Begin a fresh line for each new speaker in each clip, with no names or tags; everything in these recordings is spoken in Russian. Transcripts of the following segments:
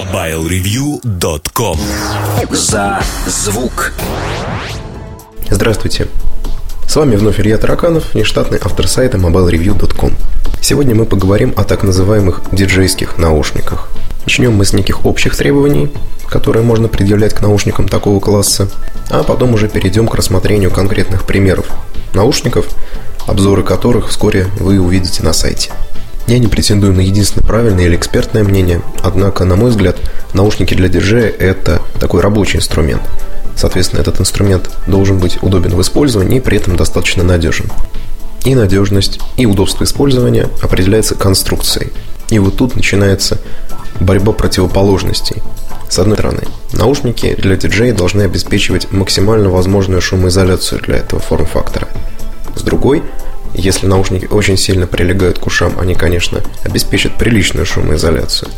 MobileReview.com
За звук.
Здравствуйте. С вами вновь Илья Тараканов, нештатный автор сайта MobileReview.com. Сегодня мы поговорим о так называемых диджейских наушниках. Начнем мы с неких общих требований, которые можно предъявлять к наушникам такого класса, а потом уже перейдем к рассмотрению конкретных примеров наушников, обзоры которых вскоре вы увидите на сайте. Я не претендую на единственное правильное или экспертное мнение, однако, на мой взгляд, наушники для диджея – это такой рабочий инструмент. Соответственно, этот инструмент должен быть удобен в использовании и при этом достаточно надежен. И надежность, и удобство использования определяется конструкцией. И вот тут начинается борьба противоположностей. С одной стороны, наушники для диджея должны обеспечивать максимально возможную шумоизоляцию для этого форм-фактора. С другой – если наушники очень сильно прилегают к ушам, они, конечно, обеспечат приличную шумоизоляцию.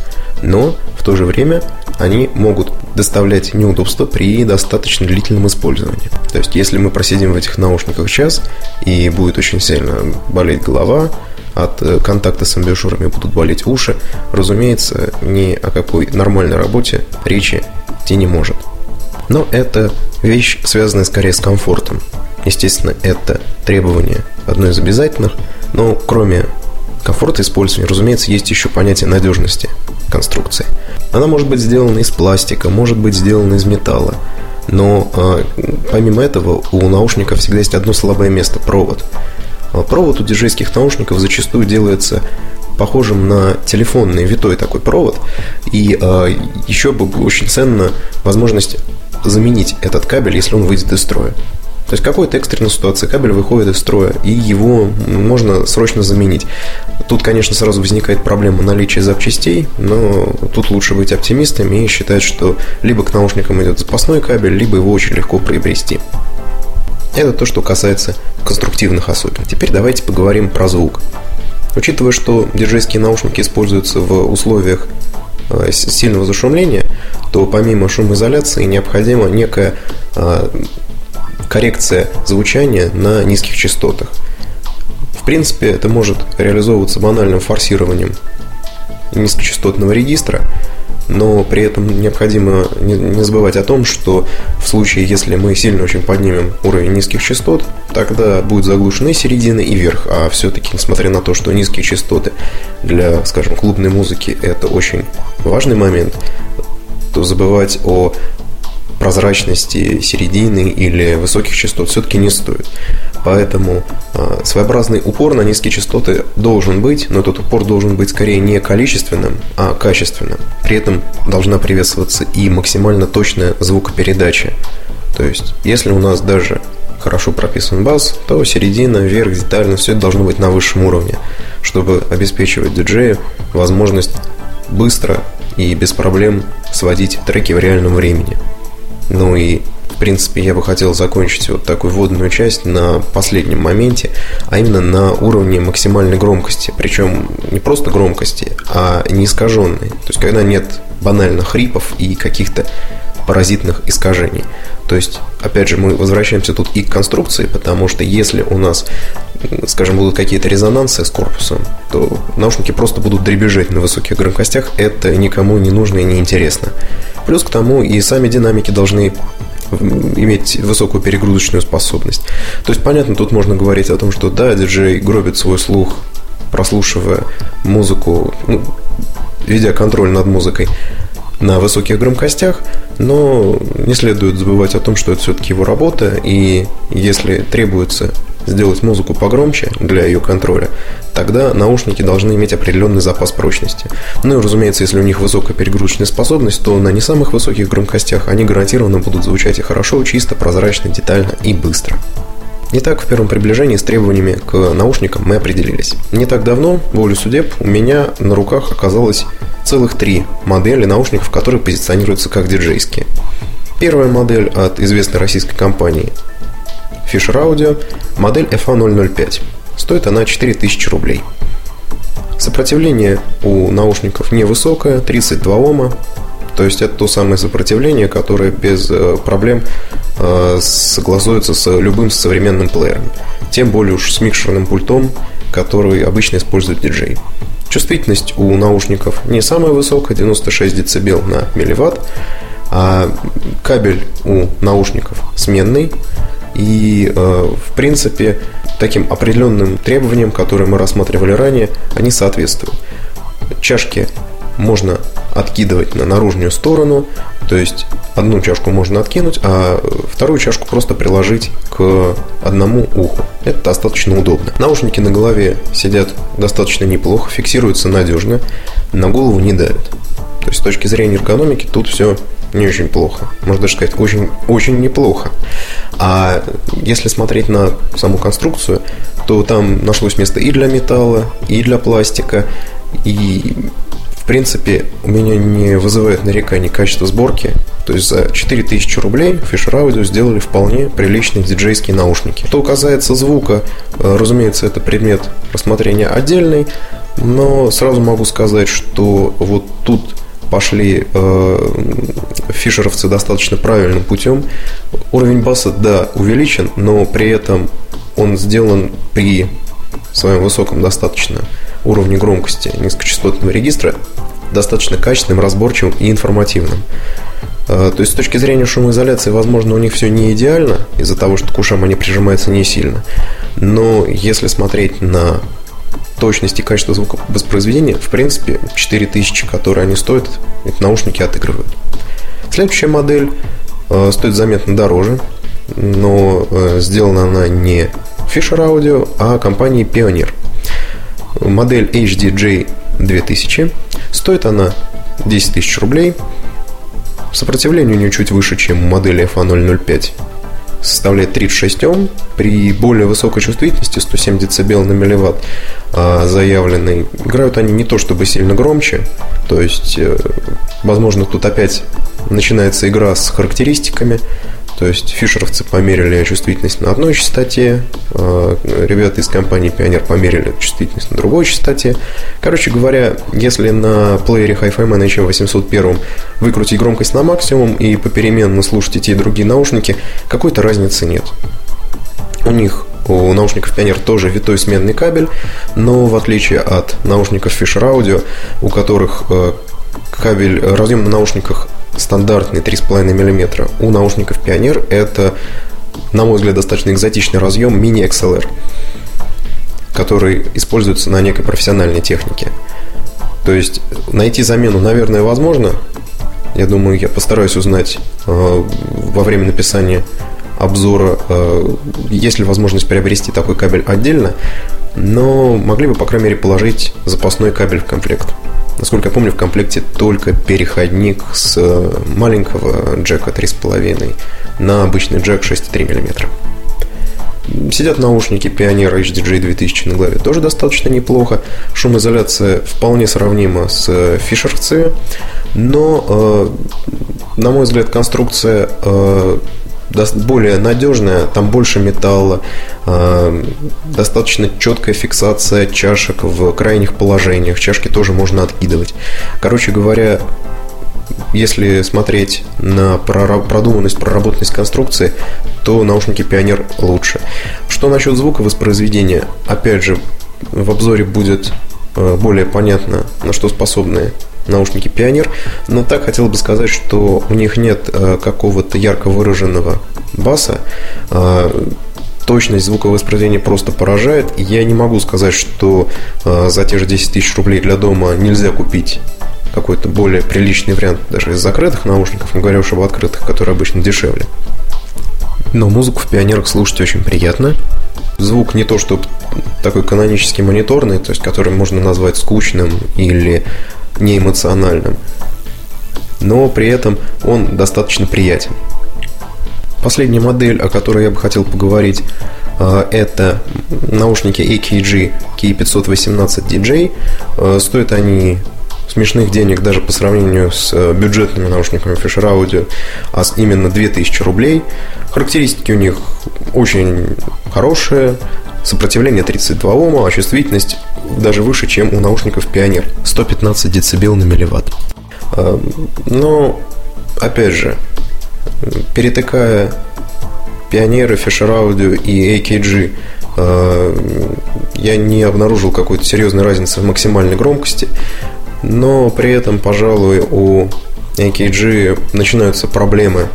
Но в то же время они могут доставлять неудобства при достаточно длительном использовании. То есть, если мы просидим в этих наушниках час и будет очень сильно болеть голова, от э, контакта с амбиушюрами будут болеть уши, разумеется, ни о какой нормальной работе речи идти не может. Но это вещь, связанная скорее с комфортом. Естественно, это требование одно из обязательных, но кроме комфорта использования, разумеется, есть еще понятие надежности конструкции. Она может быть сделана из пластика, может быть сделана из металла, но э, помимо этого у наушников всегда есть одно слабое место – провод. А провод у диджейских наушников зачастую делается похожим на телефонный витой такой провод, и э, еще бы очень ценна возможность заменить этот кабель, если он выйдет из строя. То есть какой-то экстренной ситуации кабель выходит из строя, и его можно срочно заменить. Тут, конечно, сразу возникает проблема наличия запчастей, но тут лучше быть оптимистами и считать, что либо к наушникам идет запасной кабель, либо его очень легко приобрести. Это то, что касается конструктивных особенностей. Теперь давайте поговорим про звук. Учитывая, что диджейские наушники используются в условиях э, сильного зашумления, то помимо шумоизоляции необходима некая э, коррекция звучания на низких частотах. В принципе, это может реализовываться банальным форсированием низкочастотного регистра, но при этом необходимо не забывать о том, что в случае, если мы сильно очень поднимем уровень низких частот, тогда будет заглушена и середина, и верх. А все-таки, несмотря на то, что низкие частоты для, скажем, клубной музыки это очень важный момент, то забывать о прозрачности середины или высоких частот все-таки не стоит. Поэтому э, своеобразный упор на низкие частоты должен быть, но этот упор должен быть скорее не количественным, а качественным. При этом должна приветствоваться и максимально точная звукопередача. То есть, если у нас даже хорошо прописан бас, то середина, верх, детально, все это должно быть на высшем уровне, чтобы обеспечивать диджею возможность быстро и без проблем сводить треки в реальном времени. Ну и в принципе, я бы хотел закончить вот такую вводную часть на последнем моменте, а именно на уровне максимальной громкости. Причем не просто громкости, а не искаженной. То есть, когда нет банально хрипов и каких-то паразитных искажений. То есть, опять же, мы возвращаемся тут и к конструкции, потому что если у нас, скажем, будут какие-то резонансы с корпусом, то наушники просто будут дребезжать на высоких громкостях. Это никому не нужно и не интересно. Плюс к тому и сами динамики должны иметь высокую перегрузочную способность. То есть, понятно, тут можно говорить о том, что да, диджей гробит свой слух, прослушивая музыку, ну, ведя контроль над музыкой на высоких громкостях, но не следует забывать о том, что это все-таки его работа, и если требуется сделать музыку погромче для ее контроля, тогда наушники должны иметь определенный запас прочности. Ну и, разумеется, если у них высокая перегрузочная способность, то на не самых высоких громкостях они гарантированно будут звучать и хорошо, чисто, прозрачно, детально и быстро. Итак, в первом приближении с требованиями к наушникам мы определились. Не так давно, волю судеб, у меня на руках оказалось целых три модели наушников, которые позиционируются как диджейские. Первая модель от известной российской компании Fisher Audio, модель FA005. Стоит она 4000 рублей. Сопротивление у наушников невысокое, 32 Ома, то есть это то самое сопротивление, которое без э, проблем э, согласуется с любым современным плеером. Тем более уж с микшерным пультом, который обычно использует диджей. Чувствительность у наушников не самая высокая, 96 дБ на милливатт, а кабель у наушников сменный, и, э, в принципе, таким определенным требованиям, которые мы рассматривали ранее, они соответствуют. Чашки можно откидывать на наружную сторону, то есть одну чашку можно откинуть, а вторую чашку просто приложить к одному уху. Это достаточно удобно. Наушники на голове сидят достаточно неплохо, фиксируются надежно, на голову не давят. То есть с точки зрения эргономики тут все не очень плохо. Можно даже сказать, очень, очень неплохо. А если смотреть на саму конструкцию, то там нашлось место и для металла, и для пластика, и в принципе, у меня не вызывает нареканий качество сборки. То есть за 4000 рублей Fisher Audio сделали вполне приличные диджейские наушники. Что касается звука, э, разумеется, это предмет рассмотрения отдельный, но сразу могу сказать, что вот тут пошли э, фишеровцы достаточно правильным путем. Уровень баса, да, увеличен, но при этом он сделан при своем высоком достаточно уровне громкости низкочастотного регистра достаточно качественным, разборчивым и информативным. А, то есть с точки зрения шумоизоляции, возможно, у них все не идеально, из-за того, что к ушам они прижимаются не сильно. Но если смотреть на точность и качество звука воспроизведения, в принципе, 4000, которые они стоят, эти наушники отыгрывают. Следующая модель э, стоит заметно дороже, но э, сделана она не Fisher Audio, а компанией Pioneer – модель HDJ 2000. Стоит она 10 тысяч рублей. Сопротивление у нее чуть выше, чем у модели FA005. Составляет 36 Ом. При более высокой чувствительности 107 дБ на милливатт а, заявленной. Играют они не то чтобы сильно громче. То есть, э, возможно, тут опять начинается игра с характеристиками. То есть фишеровцы померили чувствительность на одной частоте, а, ребята из компании Pioneer померили чувствительность на другой частоте. Короче говоря, если на плеере Hi-Fi Man HM801 выкрутить громкость на максимум и попеременно слушать и те и другие наушники, какой-то разницы нет. У них у наушников Pioneer тоже витой сменный кабель, но в отличие от наушников Fisher Audio, у которых э, кабель, разъем на наушниках стандартный 3,5 мм. У наушников Pioneer это, на мой взгляд, достаточно экзотичный разъем мини XLR, который используется на некой профессиональной технике. То есть найти замену, наверное, возможно. Я думаю, я постараюсь узнать э, во время написания обзора, э, есть ли возможность приобрести такой кабель отдельно, но могли бы, по крайней мере, положить запасной кабель в комплект. Насколько я помню, в комплекте только переходник с э, маленького джека 3,5 на обычный джек 6,3 мм. Сидят наушники Pioneer HDJ 2000 на голове тоже достаточно неплохо. Шумоизоляция вполне сравнима с фишерцами, но, э, на мой взгляд, конструкция э, более надежная, там больше металла, а, достаточно четкая фиксация чашек в крайних положениях. Чашки тоже можно откидывать. Короче говоря, если смотреть на продуманность, проработанность конструкции, то наушники Pioneer лучше. Что насчет звука воспроизведения? Опять же, в обзоре будет э, более понятно, на что способны наушники Pioneer. Но так хотел бы сказать, что у них нет э, какого-то ярко выраженного баса. Э, точность звуковоспроизведения просто поражает. Я не могу сказать, что э, за те же 10 тысяч рублей для дома нельзя купить какой-то более приличный вариант даже из закрытых наушников, не говоря уж об открытых, которые обычно дешевле. Но музыку в пионерах слушать очень приятно. Звук не то, что такой канонический мониторный, то есть который можно назвать скучным или неэмоциональным, но при этом он достаточно приятен. Последняя модель, о которой я бы хотел поговорить, э, это наушники AKG K518DJ. Э, стоят они смешных денег даже по сравнению с э, бюджетными наушниками Fisher Audio, а именно 2000 рублей. Характеристики у них очень хорошие, сопротивление 32 Ома, а чувствительность даже выше, чем у наушников Pioneer. 115 дБ на милливатт. А, но, опять же, перетыкая Pioneer, Fisher Audio и AKG я не обнаружил какой-то серьезной разницы в максимальной громкости, но при этом, пожалуй, у AKG начинаются проблемы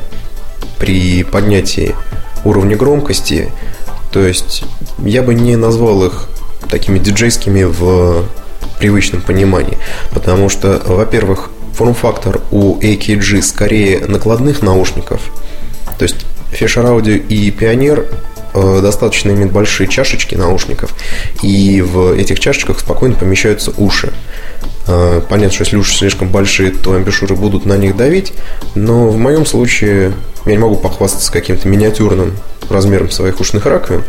при поднятии уровня громкости. То есть я бы не назвал их такими диджейскими в привычном понимании. Потому что, во-первых, форм-фактор у AKG скорее накладных наушников. То есть Fisher Audio и Pioneer э, достаточно имеют большие чашечки наушников, и в этих чашечках спокойно помещаются уши. Э, понятно, что если уши слишком большие, то амбишуры будут на них давить, но в моем случае я не могу похвастаться каким-то миниатюрным размером своих ушных раковин,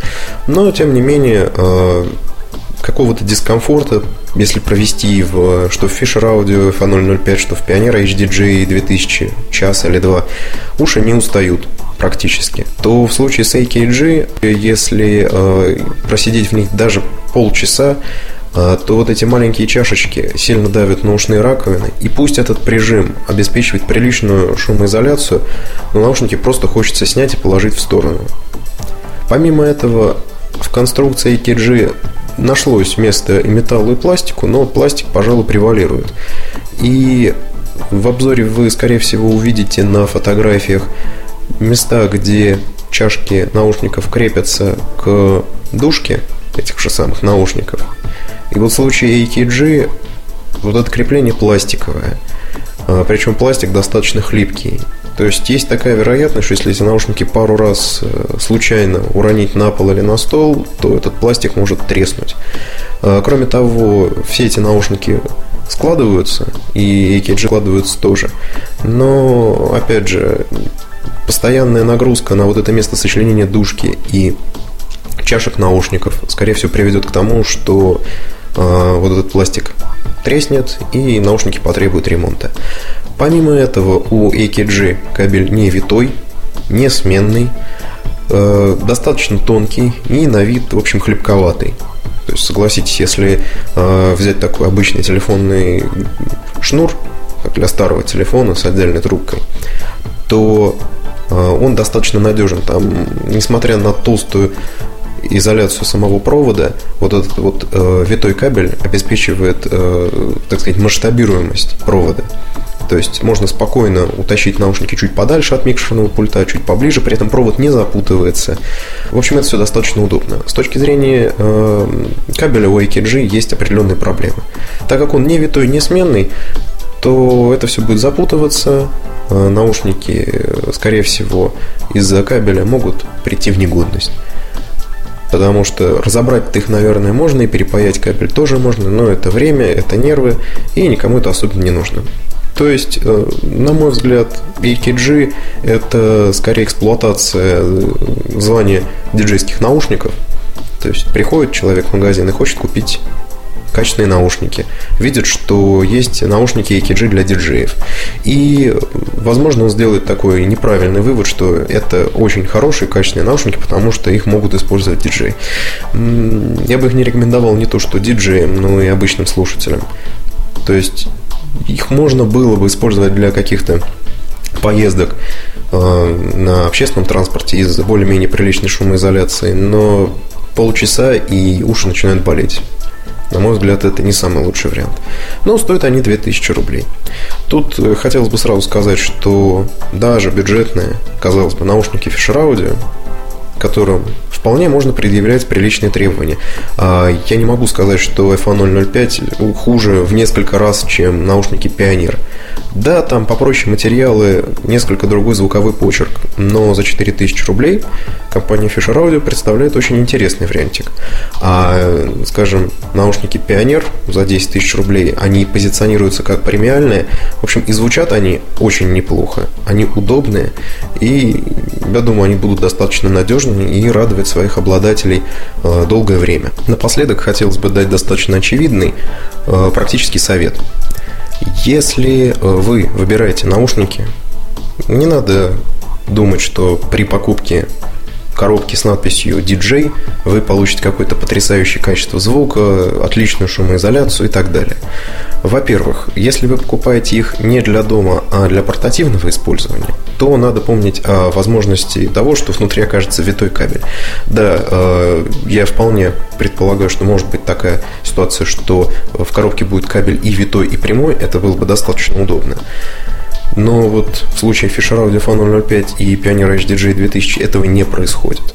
но тем не менее э, какого-то дискомфорта, если провести в, что в Fisher Audio FA005, что в Pioneer HDJ 2000 час или два, уши не устают практически, то в случае с AKG, если э, просидеть в них даже полчаса, то вот эти маленькие чашечки сильно давят на ушные раковины, и пусть этот прижим обеспечивает приличную шумоизоляцию, но наушники просто хочется снять и положить в сторону. Помимо этого, в конструкции AKG нашлось место и металлу, и пластику, но пластик, пожалуй, превалирует. И в обзоре вы, скорее всего, увидите на фотографиях места, где чашки наушников крепятся к дужке этих же самых наушников. И вот в случае AKG вот это крепление пластиковое. А, Причем пластик достаточно хлипкий. То есть есть такая вероятность, что если эти наушники пару раз э, случайно уронить на пол или на стол, то этот пластик может треснуть. А, кроме того, все эти наушники складываются, и EKG складываются тоже. Но, опять же, постоянная нагрузка на вот это место сочленения дужки и чашек наушников, скорее всего, приведет к тому, что вот этот пластик треснет и наушники потребуют ремонта. Помимо этого, у AKG кабель не витой, не сменный, э, достаточно тонкий и на вид, в общем, хлебковатый. То есть, согласитесь, если э, взять такой обычный телефонный шнур, для старого телефона с отдельной трубкой, то э, он достаточно надежен. Там, несмотря на толстую изоляцию самого провода, вот этот вот э, витой кабель обеспечивает, э, так сказать, масштабируемость провода. То есть можно спокойно утащить наушники чуть подальше от микшерного пульта, чуть поближе, при этом провод не запутывается. В общем, это все достаточно удобно. С точки зрения э, кабеля у AKG есть определенные проблемы. Так как он не витой, не сменный, то это все будет запутываться, э, наушники, э, скорее всего, из-за кабеля могут прийти в негодность. Потому что разобрать их, наверное, можно, и перепаять кабель тоже можно, но это время, это нервы, и никому это особенно не нужно. То есть, э, на мой взгляд, EKG – это скорее эксплуатация э, звания диджейских наушников. То есть, приходит человек в магазин и хочет купить качественные наушники, видит, что есть наушники EKG для диджеев. И, возможно, он сделает такой неправильный вывод, что это очень хорошие качественные наушники, потому что их могут использовать диджеи. Я бы их не рекомендовал не то что диджеям, но и обычным слушателям. То есть их можно было бы использовать для каких-то поездок э, на общественном транспорте из более-менее приличной шумоизоляции, но полчаса и уши начинают болеть. На мой взгляд, это не самый лучший вариант. Но стоят они 2000 рублей. Тут э, хотелось бы сразу сказать, что даже бюджетные, казалось бы, наушники Fisher Audio, которым вполне можно предъявлять приличные требования. А, я не могу сказать, что FA005 хуже в несколько раз, чем наушники Pioneer. Да, там попроще материалы, несколько другой звуковой почерк, но за 4000 рублей компания Fisher Audio представляет очень интересный вариантик. А, скажем, наушники Pioneer за 10 тысяч рублей, они позиционируются как премиальные. В общем, и звучат они очень неплохо. Они удобные, и я думаю, они будут достаточно надежными и радовать своих обладателей э, долгое время. Напоследок хотелось бы дать достаточно очевидный э, практический совет – если э, вы выбираете наушники, не надо думать, что при покупке коробке с надписью DJ вы получите какое-то потрясающее качество звука, отличную шумоизоляцию и так далее. Во-первых, если вы покупаете их не для дома, а для портативного использования, то надо помнить о возможности того, что внутри окажется витой кабель. Да, э, я вполне предполагаю, что может быть такая ситуация, что в коробке будет кабель и витой, и прямой, это было бы достаточно удобно. Но вот в случае Fisher Audio Fan 005 и Pioneer HDJ 2000 этого не происходит.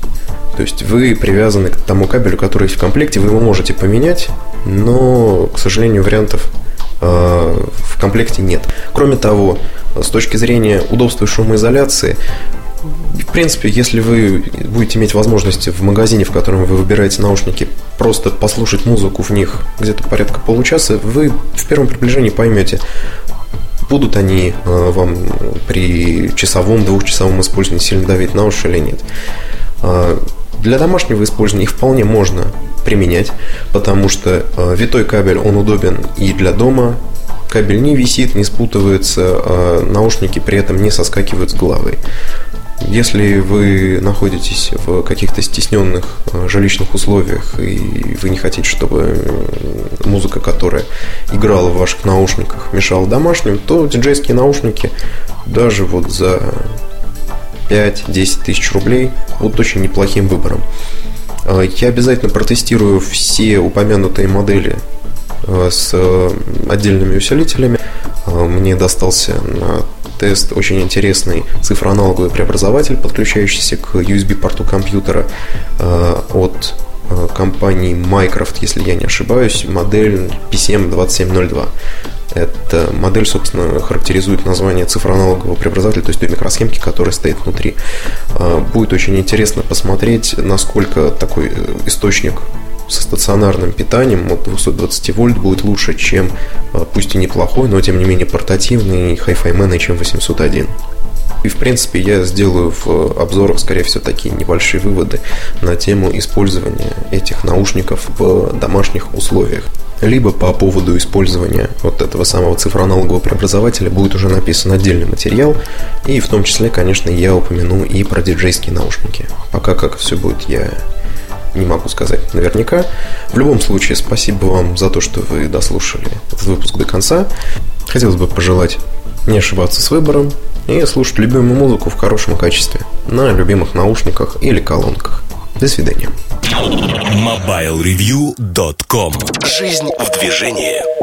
То есть вы привязаны к тому кабелю, который есть в комплекте, вы его можете поменять, но, к сожалению, вариантов э, в комплекте нет. Кроме того, с точки зрения удобства и шумоизоляции, в принципе, если вы будете иметь возможность в магазине, в котором вы выбираете наушники, просто послушать музыку в них где-то порядка получаса, вы в первом приближении поймете, будут они э, вам при часовом, двухчасовом использовании сильно давить на уши или нет. А, для домашнего использования их вполне можно применять, потому что э, витой кабель, он удобен и для дома, кабель не висит, не спутывается, а наушники при этом не соскакивают с головы. Если вы находитесь в каких-то стесненных э, жилищных условиях и вы не хотите, чтобы музыка, которая играла в ваших наушниках, мешала домашним, то диджейские наушники даже вот за 5-10 тысяч рублей будут очень неплохим выбором. Э, я обязательно протестирую все упомянутые модели э, с отдельными усилителями. Мне достался на тест очень интересный цифроаналоговый преобразователь, подключающийся к USB-порту компьютера э, от э, компании Mycroft, если я не ошибаюсь, модель PCM2702. Эта модель, собственно, характеризует название цифроаналогового преобразователя, то есть той микросхемки, которая стоит внутри. Э, будет очень интересно посмотреть, насколько такой источник со стационарным питанием от 220 вольт будет лучше, чем а, пусть и неплохой, но тем не менее портативный Hi-Fi Man HM801. И, в принципе, я сделаю в обзорах, скорее всего, такие небольшие выводы на тему использования этих наушников в домашних условиях. Либо по поводу использования вот этого самого цифроаналогового преобразователя будет уже написан отдельный материал, и в том числе, конечно, я упомяну и про диджейские наушники. Пока как все будет, я не могу сказать наверняка. В любом случае, спасибо вам за то, что вы дослушали этот выпуск до конца. Хотелось бы пожелать не ошибаться с выбором и слушать любимую музыку в хорошем качестве на любимых наушниках или колонках. До свидания.
MobileReview.com Жизнь в движении